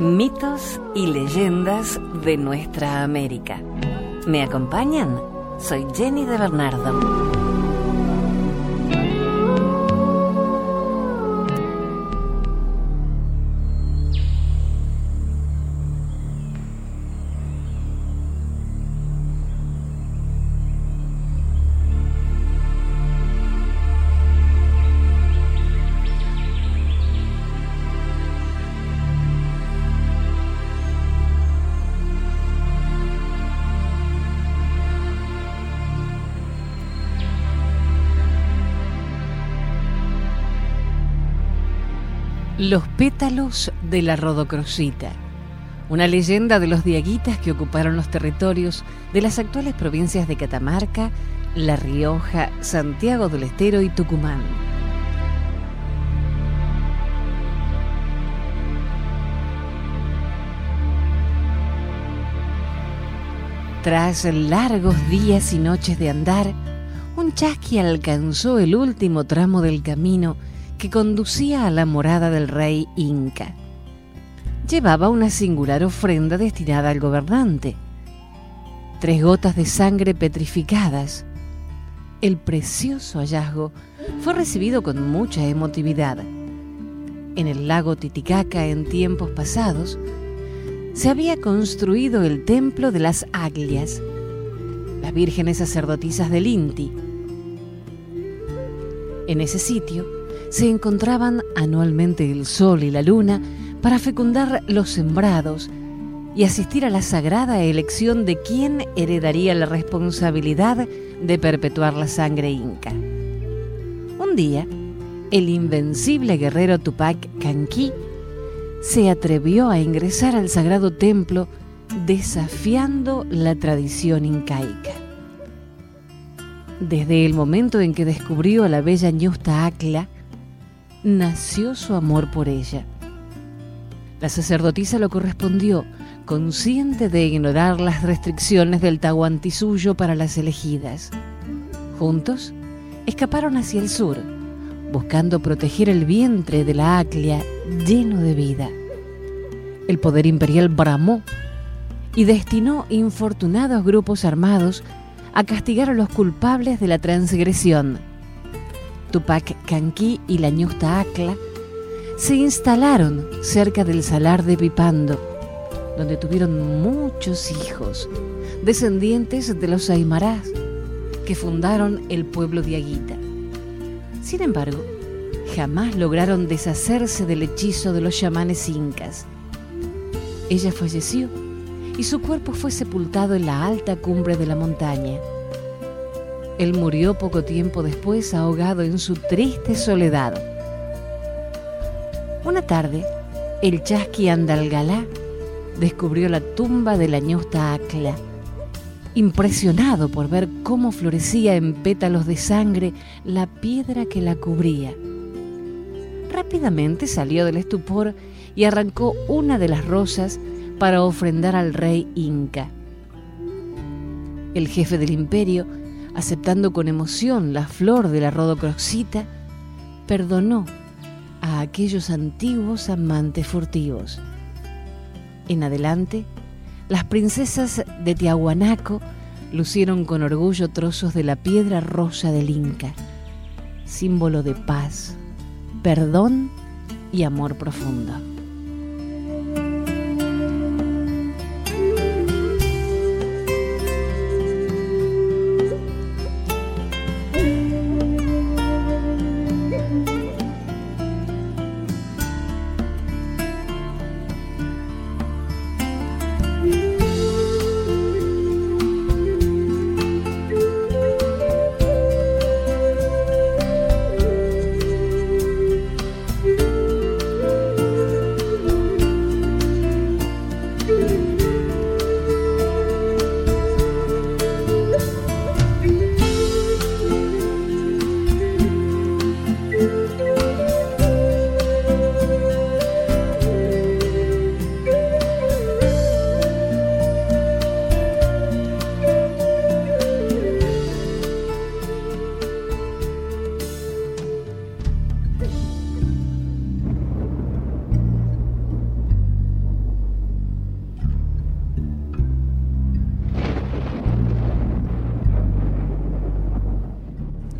Mitos y leyendas de nuestra América. ¿Me acompañan? Soy Jenny de Bernardo. Los pétalos de la rodocrosita, una leyenda de los diaguitas que ocuparon los territorios de las actuales provincias de Catamarca, La Rioja, Santiago del Estero y Tucumán. Tras largos días y noches de andar, un chasqui alcanzó el último tramo del camino que conducía a la morada del rey Inca. Llevaba una singular ofrenda destinada al gobernante. Tres gotas de sangre petrificadas. El precioso hallazgo fue recibido con mucha emotividad. En el lago Titicaca en tiempos pasados, se había construido el templo de las Aglias, las vírgenes sacerdotisas del Inti. En ese sitio, se encontraban anualmente el sol y la luna para fecundar los sembrados y asistir a la sagrada elección de quién heredaría la responsabilidad de perpetuar la sangre inca. Un día, el invencible guerrero Tupac Kanki se atrevió a ingresar al sagrado templo desafiando la tradición incaica. Desde el momento en que descubrió a la bella Ñusta Acla, nació su amor por ella. La sacerdotisa lo correspondió, consciente de ignorar las restricciones del Tahuantisuyo para las elegidas. Juntos, escaparon hacia el sur, buscando proteger el vientre de la Aclia lleno de vida. El poder imperial bramó y destinó infortunados grupos armados a castigar a los culpables de la transgresión Tupac Kanki y la ñusta Acla, se instalaron cerca del salar de Pipando, donde tuvieron muchos hijos, descendientes de los Aymarás, que fundaron el pueblo de Aguita. Sin embargo, jamás lograron deshacerse del hechizo de los chamanes incas. Ella falleció y su cuerpo fue sepultado en la alta cumbre de la montaña. Él murió poco tiempo después ahogado en su triste soledad. Una tarde, el chasqui Andalgalá descubrió la tumba de la ñusta Acla, impresionado por ver cómo florecía en pétalos de sangre la piedra que la cubría. Rápidamente salió del estupor y arrancó una de las rosas para ofrendar al rey Inca. El jefe del imperio aceptando con emoción la flor de la rodocroxita, perdonó a aquellos antiguos amantes furtivos. En adelante, las princesas de Tiahuanaco lucieron con orgullo trozos de la piedra rosa del Inca, símbolo de paz, perdón y amor profundo.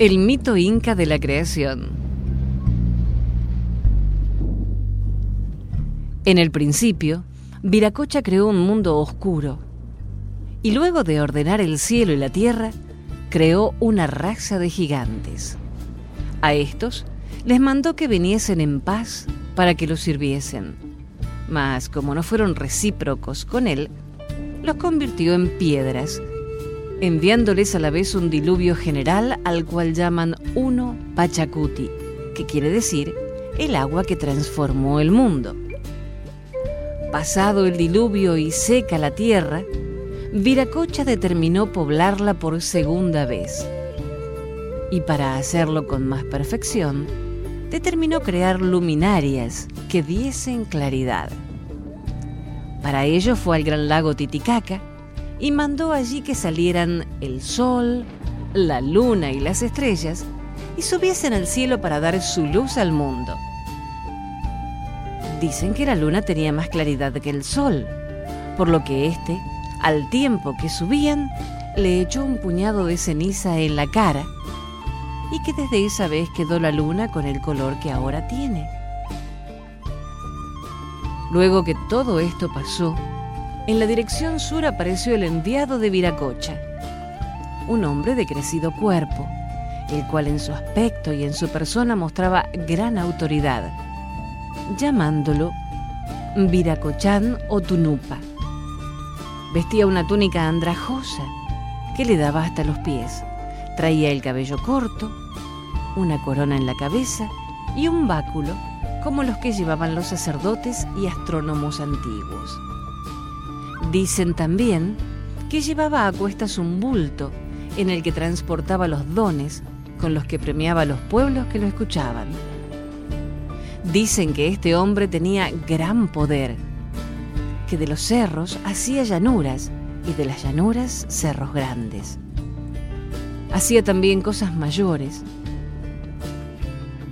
El mito inca de la creación. En el principio, Viracocha creó un mundo oscuro y luego de ordenar el cielo y la tierra, creó una raza de gigantes. A estos les mandó que viniesen en paz para que los sirviesen. Mas como no fueron recíprocos con él, los convirtió en piedras enviándoles a la vez un diluvio general al cual llaman Uno Pachacuti, que quiere decir el agua que transformó el mundo. Pasado el diluvio y seca la tierra, Viracocha determinó poblarla por segunda vez. Y para hacerlo con más perfección, determinó crear luminarias que diesen claridad. Para ello fue al gran lago Titicaca, y mandó allí que salieran el sol, la luna y las estrellas y subiesen al cielo para dar su luz al mundo. Dicen que la luna tenía más claridad que el sol, por lo que éste, al tiempo que subían, le echó un puñado de ceniza en la cara y que desde esa vez quedó la luna con el color que ahora tiene. Luego que todo esto pasó, en la dirección sur apareció el enviado de Viracocha, un hombre de crecido cuerpo, el cual en su aspecto y en su persona mostraba gran autoridad, llamándolo Viracochán o Tunupa. Vestía una túnica andrajosa que le daba hasta los pies. Traía el cabello corto, una corona en la cabeza y un báculo como los que llevaban los sacerdotes y astrónomos antiguos. Dicen también que llevaba a cuestas un bulto en el que transportaba los dones con los que premiaba a los pueblos que lo escuchaban. Dicen que este hombre tenía gran poder, que de los cerros hacía llanuras y de las llanuras cerros grandes. Hacía también cosas mayores,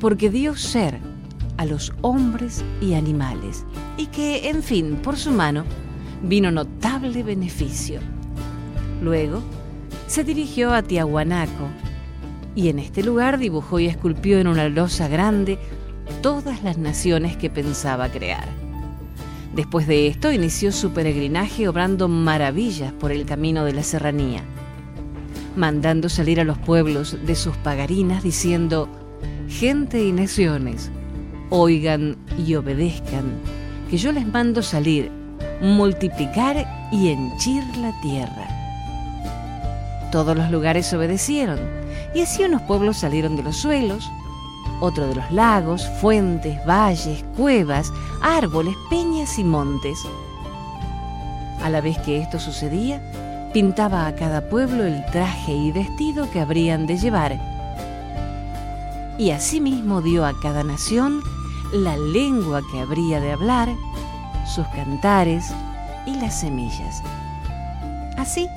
porque dio ser a los hombres y animales, y que, en fin, por su mano, vino notable beneficio. Luego se dirigió a Tiahuanaco y en este lugar dibujó y esculpió en una losa grande todas las naciones que pensaba crear. Después de esto inició su peregrinaje obrando maravillas por el camino de la serranía, mandando salir a los pueblos de sus pagarinas diciendo, gente y naciones, oigan y obedezcan, que yo les mando salir multiplicar y henchir la tierra. Todos los lugares obedecieron, y así unos pueblos salieron de los suelos, otro de los lagos, fuentes, valles, cuevas, árboles, peñas y montes. A la vez que esto sucedía, pintaba a cada pueblo el traje y vestido que habrían de llevar. Y asimismo dio a cada nación la lengua que habría de hablar sus cantares y las semillas. Así,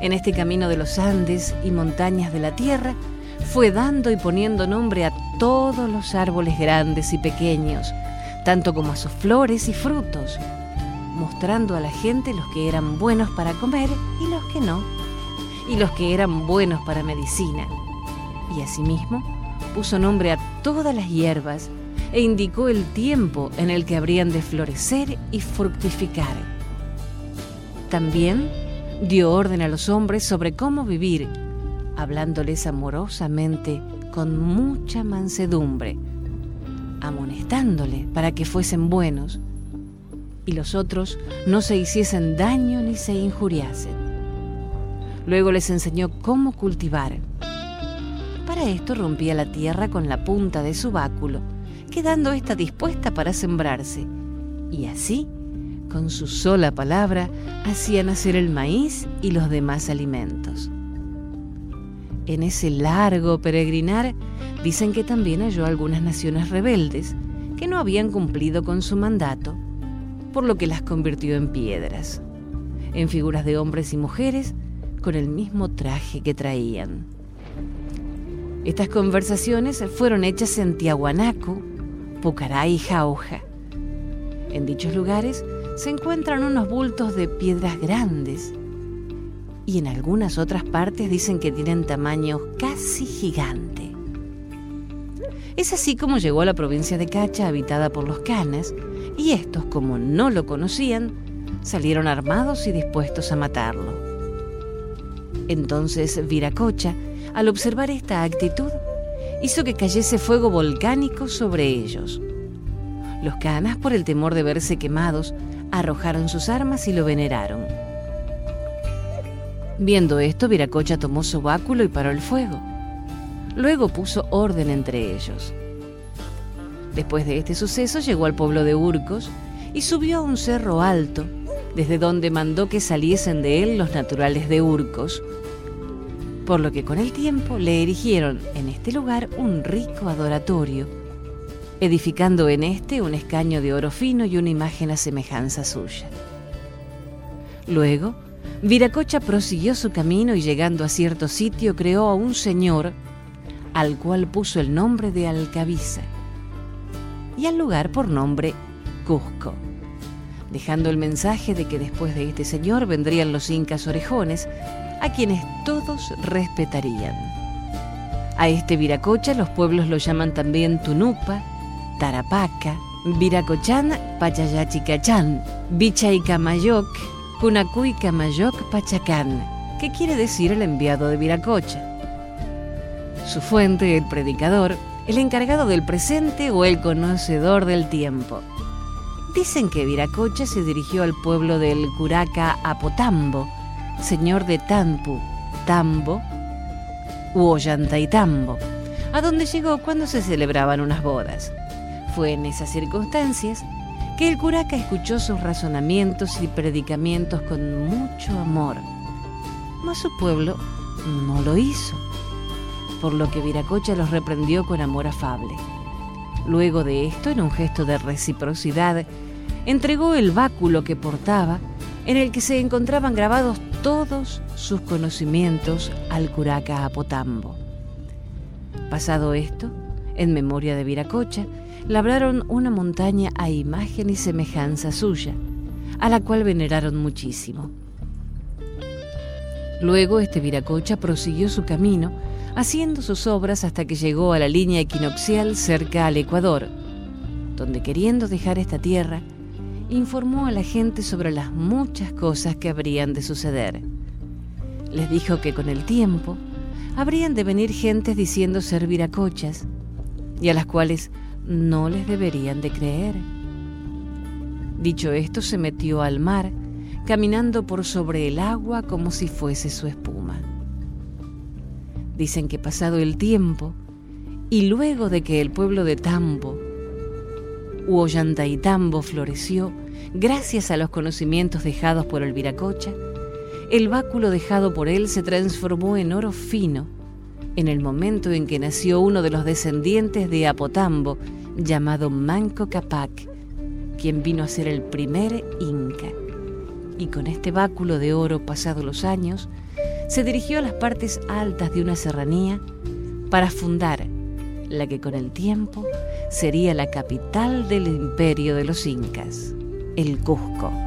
en este camino de los Andes y montañas de la tierra, fue dando y poniendo nombre a todos los árboles grandes y pequeños, tanto como a sus flores y frutos, mostrando a la gente los que eran buenos para comer y los que no, y los que eran buenos para medicina. Y asimismo puso nombre a todas las hierbas e indicó el tiempo en el que habrían de florecer y fructificar. También dio orden a los hombres sobre cómo vivir, hablándoles amorosamente con mucha mansedumbre, amonestándole para que fuesen buenos y los otros no se hiciesen daño ni se injuriasen. Luego les enseñó cómo cultivar. Para esto rompía la tierra con la punta de su báculo quedando ésta dispuesta para sembrarse. Y así, con su sola palabra, hacía nacer el maíz y los demás alimentos. En ese largo peregrinar, dicen que también halló algunas naciones rebeldes que no habían cumplido con su mandato, por lo que las convirtió en piedras, en figuras de hombres y mujeres con el mismo traje que traían. Estas conversaciones fueron hechas en Tiahuanaco, Pucará y Jauja. En dichos lugares se encuentran unos bultos de piedras grandes y en algunas otras partes dicen que tienen tamaños casi gigantes. Es así como llegó a la provincia de Cacha, habitada por los canas, y estos, como no lo conocían, salieron armados y dispuestos a matarlo. Entonces Viracocha, al observar esta actitud, hizo que cayese fuego volcánico sobre ellos. Los canas, por el temor de verse quemados, arrojaron sus armas y lo veneraron. Viendo esto, Viracocha tomó su báculo y paró el fuego. Luego puso orden entre ellos. Después de este suceso llegó al pueblo de Urcos y subió a un cerro alto, desde donde mandó que saliesen de él los naturales de Urcos, por lo que con el tiempo le erigieron en este lugar un rico adoratorio, edificando en este un escaño de oro fino y una imagen a semejanza suya. Luego, Viracocha prosiguió su camino y llegando a cierto sitio creó a un señor al cual puso el nombre de Alcabiza y al lugar por nombre Cusco, dejando el mensaje de que después de este señor vendrían los incas orejones, a quienes todos respetarían. A este Viracocha los pueblos lo llaman también Tunupa, Tarapaca, Viracochan, Pachayachicachán, Bichaycamayoc, Camayoc Pachacán, que quiere decir el enviado de Viracocha. Su fuente, el predicador, el encargado del presente o el conocedor del tiempo. Dicen que Viracocha se dirigió al pueblo del Curaca Apotambo, señor de Tampu, Tambo u Ollantaytambo, a donde llegó cuando se celebraban unas bodas. Fue en esas circunstancias que el curaca escuchó sus razonamientos y predicamientos con mucho amor, mas su pueblo no lo hizo, por lo que Viracocha los reprendió con amor afable. Luego de esto, en un gesto de reciprocidad, entregó el báculo que portaba, en el que se encontraban grabados todos sus conocimientos al curaca Apotambo. Pasado esto, en memoria de Viracocha, labraron una montaña a imagen y semejanza suya, a la cual veneraron muchísimo. Luego este Viracocha prosiguió su camino, haciendo sus obras hasta que llegó a la línea equinoccial cerca al Ecuador, donde queriendo dejar esta tierra, informó a la gente sobre las muchas cosas que habrían de suceder. Les dijo que con el tiempo habrían de venir gentes diciendo ser viracochas, y a las cuales no les deberían de creer. Dicho esto, se metió al mar, caminando por sobre el agua como si fuese su espuma. Dicen que pasado el tiempo, y luego de que el pueblo de Tambo, Tambo floreció, gracias a los conocimientos dejados por el Viracocha, el báculo dejado por él se transformó en oro fino en el momento en que nació uno de los descendientes de Apotambo, llamado Manco Capac, quien vino a ser el primer inca. Y con este báculo de oro pasados los años, se dirigió a las partes altas de una serranía para fundar la que con el tiempo sería la capital del imperio de los incas, el Cusco.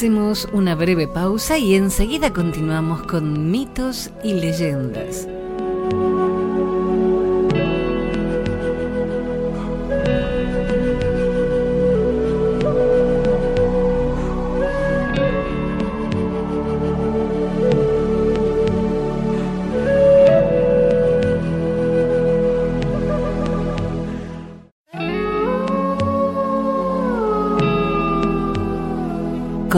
Hacemos una breve pausa y enseguida continuamos con mitos y leyendas.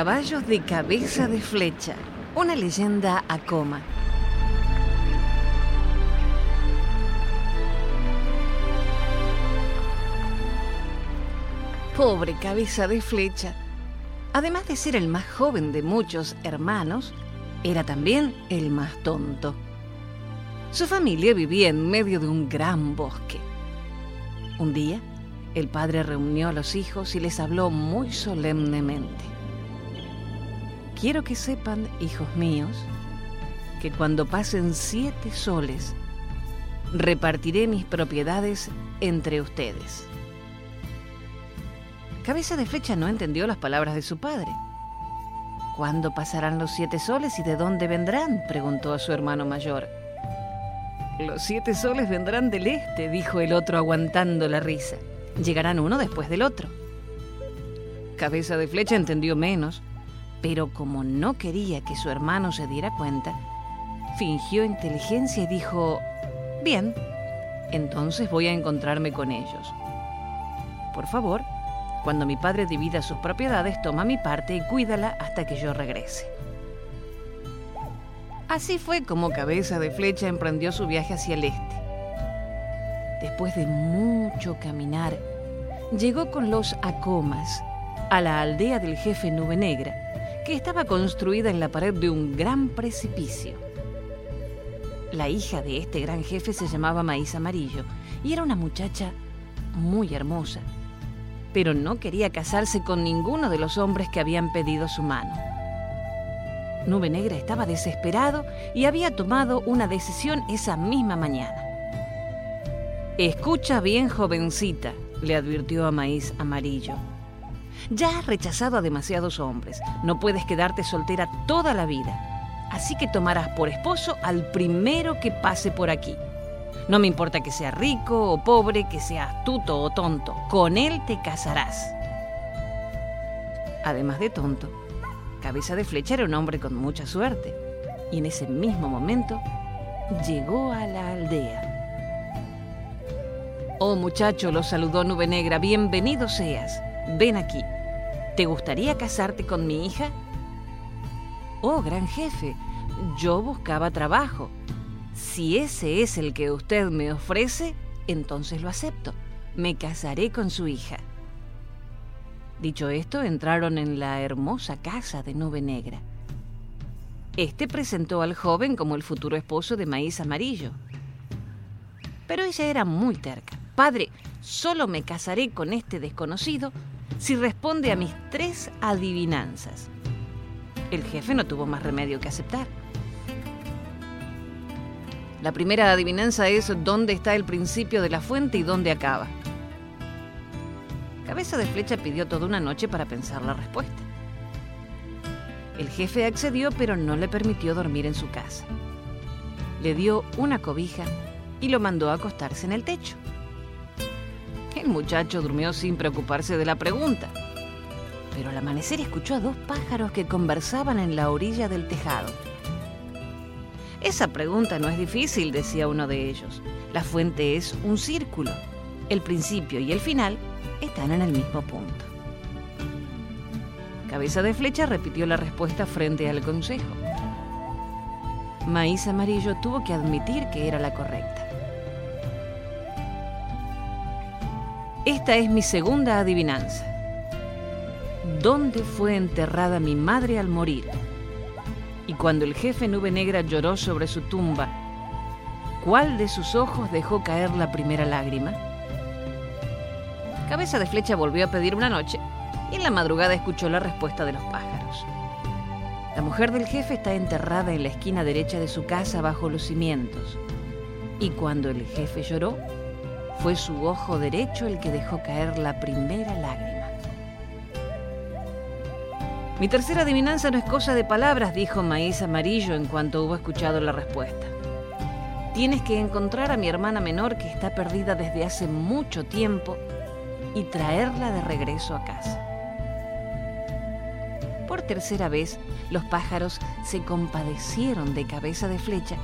Caballos de cabeza de flecha, una leyenda a coma. Pobre cabeza de flecha. Además de ser el más joven de muchos hermanos, era también el más tonto. Su familia vivía en medio de un gran bosque. Un día, el padre reunió a los hijos y les habló muy solemnemente. Quiero que sepan, hijos míos, que cuando pasen siete soles, repartiré mis propiedades entre ustedes. Cabeza de Flecha no entendió las palabras de su padre. ¿Cuándo pasarán los siete soles y de dónde vendrán? preguntó a su hermano mayor. Los siete soles vendrán del este, dijo el otro aguantando la risa. Llegarán uno después del otro. Cabeza de Flecha entendió menos pero como no quería que su hermano se diera cuenta, fingió inteligencia y dijo, bien, entonces voy a encontrarme con ellos. Por favor, cuando mi padre divida sus propiedades, toma mi parte y cuídala hasta que yo regrese. Así fue como Cabeza de Flecha emprendió su viaje hacia el este. Después de mucho caminar, llegó con los Acomas a la aldea del jefe Nube Negra, estaba construida en la pared de un gran precipicio. La hija de este gran jefe se llamaba Maíz Amarillo y era una muchacha muy hermosa, pero no quería casarse con ninguno de los hombres que habían pedido su mano. Nube Negra estaba desesperado y había tomado una decisión esa misma mañana. Escucha bien, jovencita, le advirtió a Maíz Amarillo. Ya has rechazado a demasiados hombres. No puedes quedarte soltera toda la vida. Así que tomarás por esposo al primero que pase por aquí. No me importa que sea rico o pobre, que sea astuto o tonto. Con él te casarás. Además de tonto, Cabeza de Flecha era un hombre con mucha suerte. Y en ese mismo momento llegó a la aldea. Oh muchacho, lo saludó Nube Negra, bienvenido seas. Ven aquí. ¿Te gustaría casarte con mi hija? Oh, gran jefe, yo buscaba trabajo. Si ese es el que usted me ofrece, entonces lo acepto. Me casaré con su hija. Dicho esto, entraron en la hermosa casa de Nube Negra. Este presentó al joven como el futuro esposo de Maíz Amarillo. Pero ella era muy terca. Padre, solo me casaré con este desconocido si responde a mis tres adivinanzas. El jefe no tuvo más remedio que aceptar. La primera adivinanza es dónde está el principio de la fuente y dónde acaba. Cabeza de Flecha pidió toda una noche para pensar la respuesta. El jefe accedió, pero no le permitió dormir en su casa. Le dio una cobija y lo mandó a acostarse en el techo. El muchacho durmió sin preocuparse de la pregunta. Pero al amanecer escuchó a dos pájaros que conversaban en la orilla del tejado. Esa pregunta no es difícil, decía uno de ellos. La fuente es un círculo. El principio y el final están en el mismo punto. Cabeza de Flecha repitió la respuesta frente al consejo. Maíz Amarillo tuvo que admitir que era la correcta. Esta es mi segunda adivinanza. ¿Dónde fue enterrada mi madre al morir? Y cuando el jefe Nube Negra lloró sobre su tumba, ¿cuál de sus ojos dejó caer la primera lágrima? Cabeza de Flecha volvió a pedir una noche y en la madrugada escuchó la respuesta de los pájaros. La mujer del jefe está enterrada en la esquina derecha de su casa bajo los cimientos. Y cuando el jefe lloró, fue su ojo derecho el que dejó caer la primera lágrima. Mi tercera adivinanza no es cosa de palabras, dijo Maíz Amarillo en cuanto hubo escuchado la respuesta. Tienes que encontrar a mi hermana menor que está perdida desde hace mucho tiempo y traerla de regreso a casa. Por tercera vez, los pájaros se compadecieron de cabeza de flecha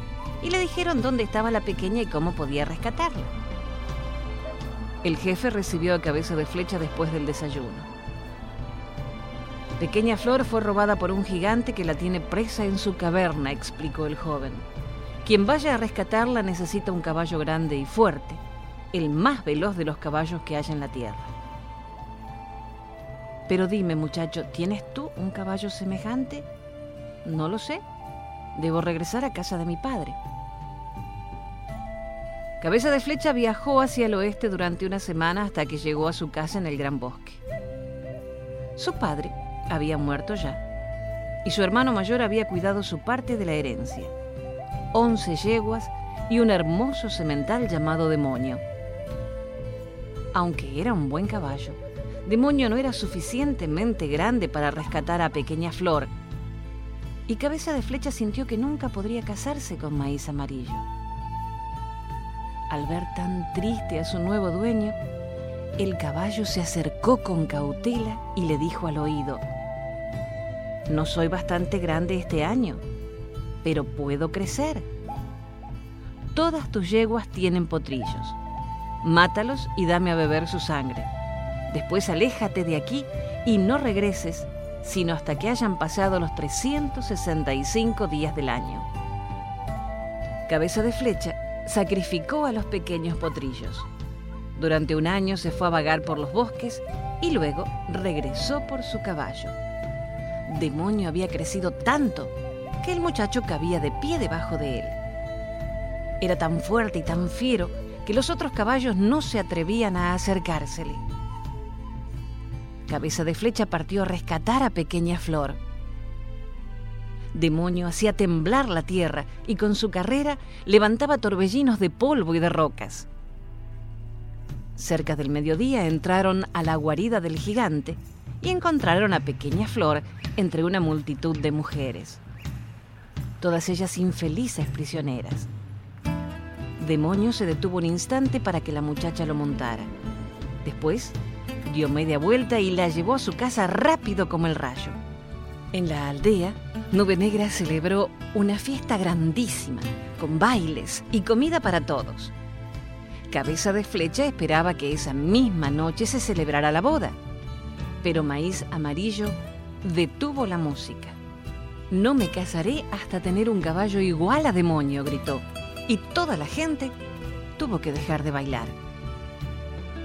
y le dijeron dónde estaba la pequeña y cómo podía rescatarla. El jefe recibió a cabeza de flecha después del desayuno. Pequeña Flor fue robada por un gigante que la tiene presa en su caverna, explicó el joven. Quien vaya a rescatarla necesita un caballo grande y fuerte, el más veloz de los caballos que haya en la tierra. Pero dime, muchacho, ¿tienes tú un caballo semejante? No lo sé. Debo regresar a casa de mi padre. Cabeza de Flecha viajó hacia el oeste durante una semana hasta que llegó a su casa en el Gran Bosque. Su padre había muerto ya, y su hermano mayor había cuidado su parte de la herencia once yeguas y un hermoso semental llamado Demonio. Aunque era un buen caballo, Demonio no era suficientemente grande para rescatar a Pequeña Flor, y Cabeza de Flecha sintió que nunca podría casarse con Maíz Amarillo. Al ver tan triste a su nuevo dueño, el caballo se acercó con cautela y le dijo al oído, No soy bastante grande este año, pero puedo crecer. Todas tus yeguas tienen potrillos. Mátalos y dame a beber su sangre. Después aléjate de aquí y no regreses sino hasta que hayan pasado los 365 días del año. Cabeza de Flecha sacrificó a los pequeños potrillos. Durante un año se fue a vagar por los bosques y luego regresó por su caballo. Demonio había crecido tanto que el muchacho cabía de pie debajo de él. Era tan fuerte y tan fiero que los otros caballos no se atrevían a acercársele. Cabeza de Flecha partió a rescatar a Pequeña Flor. Demonio hacía temblar la tierra y con su carrera levantaba torbellinos de polvo y de rocas. Cerca del mediodía entraron a la guarida del gigante y encontraron a Pequeña Flor entre una multitud de mujeres todas ellas infelices prisioneras. Demonio se detuvo un instante para que la muchacha lo montara. Después dio media vuelta y la llevó a su casa rápido como el rayo. En la aldea, Nube Negra celebró una fiesta grandísima, con bailes y comida para todos. Cabeza de Flecha esperaba que esa misma noche se celebrara la boda, pero Maíz Amarillo detuvo la música. No me casaré hasta tener un caballo igual a demonio, gritó. Y toda la gente tuvo que dejar de bailar.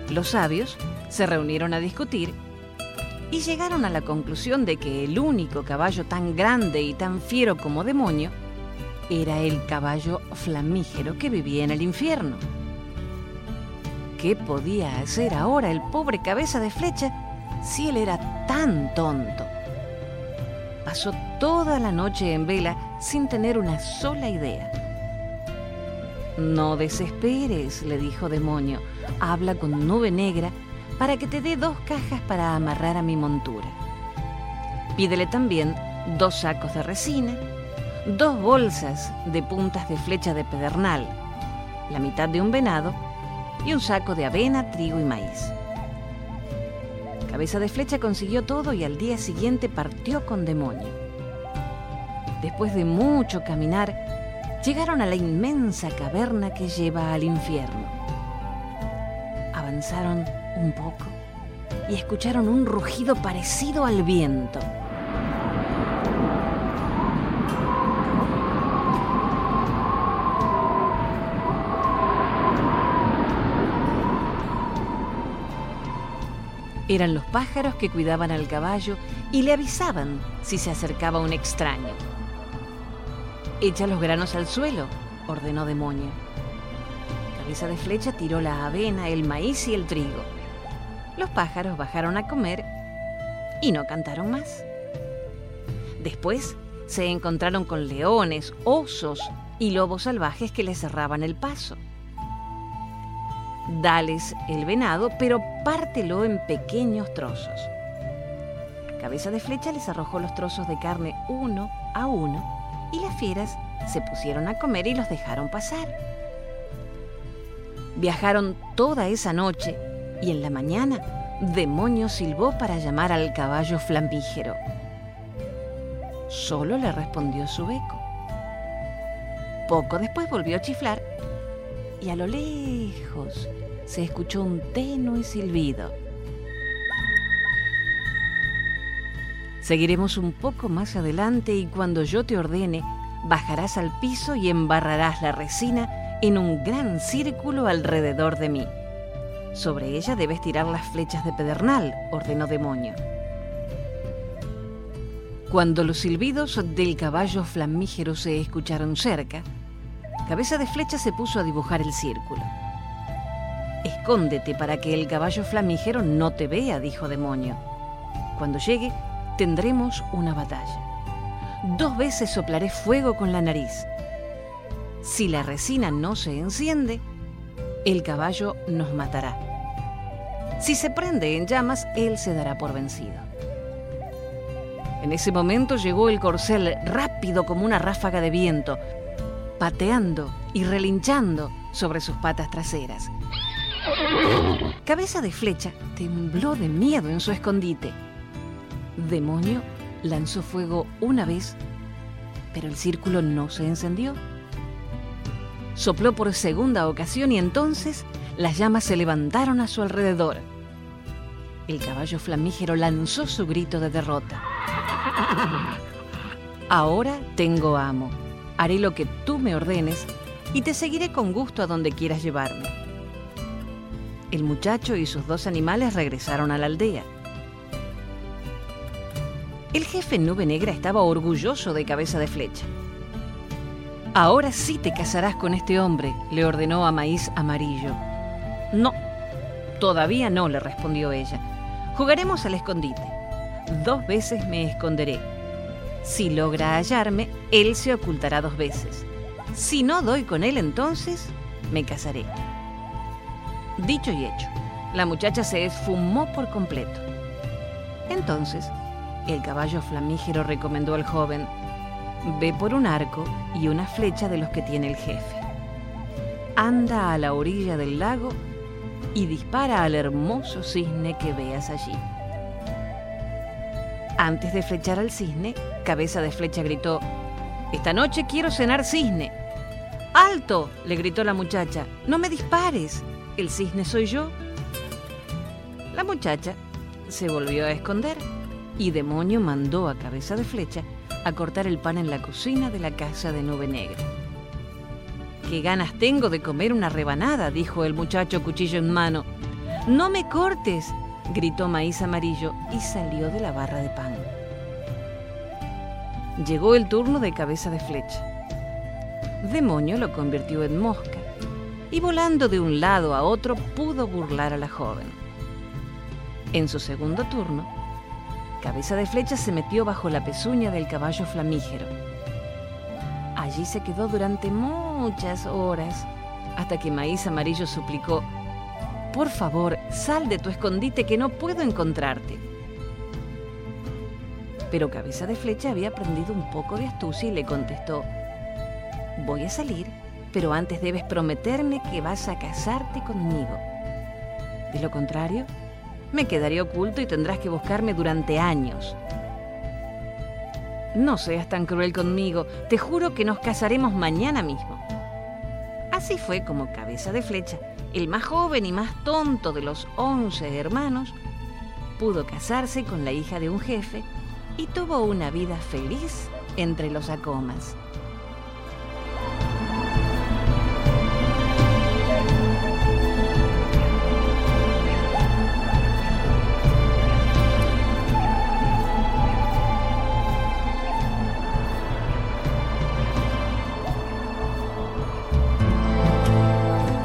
Los sabios se reunieron a discutir y llegaron a la conclusión de que el único caballo tan grande y tan fiero como demonio era el caballo flamígero que vivía en el infierno. ¿Qué podía hacer ahora el pobre cabeza de flecha si él era tan tonto? pasó toda la noche en vela sin tener una sola idea. No desesperes, le dijo Demonio, habla con Nube Negra para que te dé dos cajas para amarrar a mi montura. Pídele también dos sacos de resina, dos bolsas de puntas de flecha de pedernal, la mitad de un venado y un saco de avena, trigo y maíz. Cabeza de Flecha consiguió todo y al día siguiente partió con demonio. Después de mucho caminar, llegaron a la inmensa caverna que lleva al infierno. Avanzaron un poco y escucharon un rugido parecido al viento. Eran los pájaros que cuidaban al caballo y le avisaban si se acercaba un extraño. Echa los granos al suelo, ordenó Demonio. Cabeza de Flecha tiró la avena, el maíz y el trigo. Los pájaros bajaron a comer y no cantaron más. Después se encontraron con leones, osos y lobos salvajes que le cerraban el paso. Dales el venado, pero pártelo en pequeños trozos. Cabeza de Flecha les arrojó los trozos de carne uno a uno y las fieras se pusieron a comer y los dejaron pasar. Viajaron toda esa noche y en la mañana Demonio silbó para llamar al caballo flambígero. Solo le respondió su eco. Poco después volvió a chiflar y a lo lejos se escuchó un tenue silbido. Seguiremos un poco más adelante y cuando yo te ordene, bajarás al piso y embarrarás la resina en un gran círculo alrededor de mí. Sobre ella debes tirar las flechas de pedernal, ordenó Demonio. Cuando los silbidos del caballo flamígero se escucharon cerca, Cabeza de Flecha se puso a dibujar el círculo. Escóndete para que el caballo flamígero no te vea, dijo Demonio. Cuando llegue, tendremos una batalla. Dos veces soplaré fuego con la nariz. Si la resina no se enciende, el caballo nos matará. Si se prende en llamas, él se dará por vencido. En ese momento llegó el corcel rápido como una ráfaga de viento, pateando y relinchando sobre sus patas traseras. Cabeza de flecha tembló de miedo en su escondite. Demonio lanzó fuego una vez, pero el círculo no se encendió. Sopló por segunda ocasión y entonces las llamas se levantaron a su alrededor. El caballo flamígero lanzó su grito de derrota. Ahora tengo amo. Haré lo que tú me ordenes y te seguiré con gusto a donde quieras llevarme. El muchacho y sus dos animales regresaron a la aldea. El jefe Nube Negra estaba orgulloso de cabeza de flecha. Ahora sí te casarás con este hombre, le ordenó a Maíz Amarillo. No, todavía no, le respondió ella. Jugaremos al escondite. Dos veces me esconderé. Si logra hallarme, él se ocultará dos veces. Si no doy con él entonces, me casaré. Dicho y hecho, la muchacha se esfumó por completo. Entonces, el caballo flamígero recomendó al joven, ve por un arco y una flecha de los que tiene el jefe. Anda a la orilla del lago y dispara al hermoso cisne que veas allí. Antes de flechar al cisne, Cabeza de Flecha gritó, Esta noche quiero cenar cisne. ¡Alto! le gritó la muchacha, no me dispares, el cisne soy yo. La muchacha se volvió a esconder y Demonio mandó a Cabeza de Flecha a cortar el pan en la cocina de la casa de Nube Negra. Qué ganas tengo de comer una rebanada, dijo el muchacho cuchillo en mano. No me cortes, gritó Maíz Amarillo y salió de la barra de pan. Llegó el turno de cabeza de flecha. Demonio lo convirtió en mosca y volando de un lado a otro pudo burlar a la joven. En su segundo turno, Cabeza de Flecha se metió bajo la pezuña del caballo flamígero. Allí se quedó durante muchas horas, hasta que Maíz Amarillo suplicó, Por favor, sal de tu escondite que no puedo encontrarte. Pero Cabeza de Flecha había aprendido un poco de astucia y le contestó, Voy a salir, pero antes debes prometerme que vas a casarte conmigo. De lo contrario, me quedaré oculto y tendrás que buscarme durante años. No seas tan cruel conmigo, te juro que nos casaremos mañana mismo. Así fue como Cabeza de Flecha, el más joven y más tonto de los once hermanos, pudo casarse con la hija de un jefe y tuvo una vida feliz entre los acomas.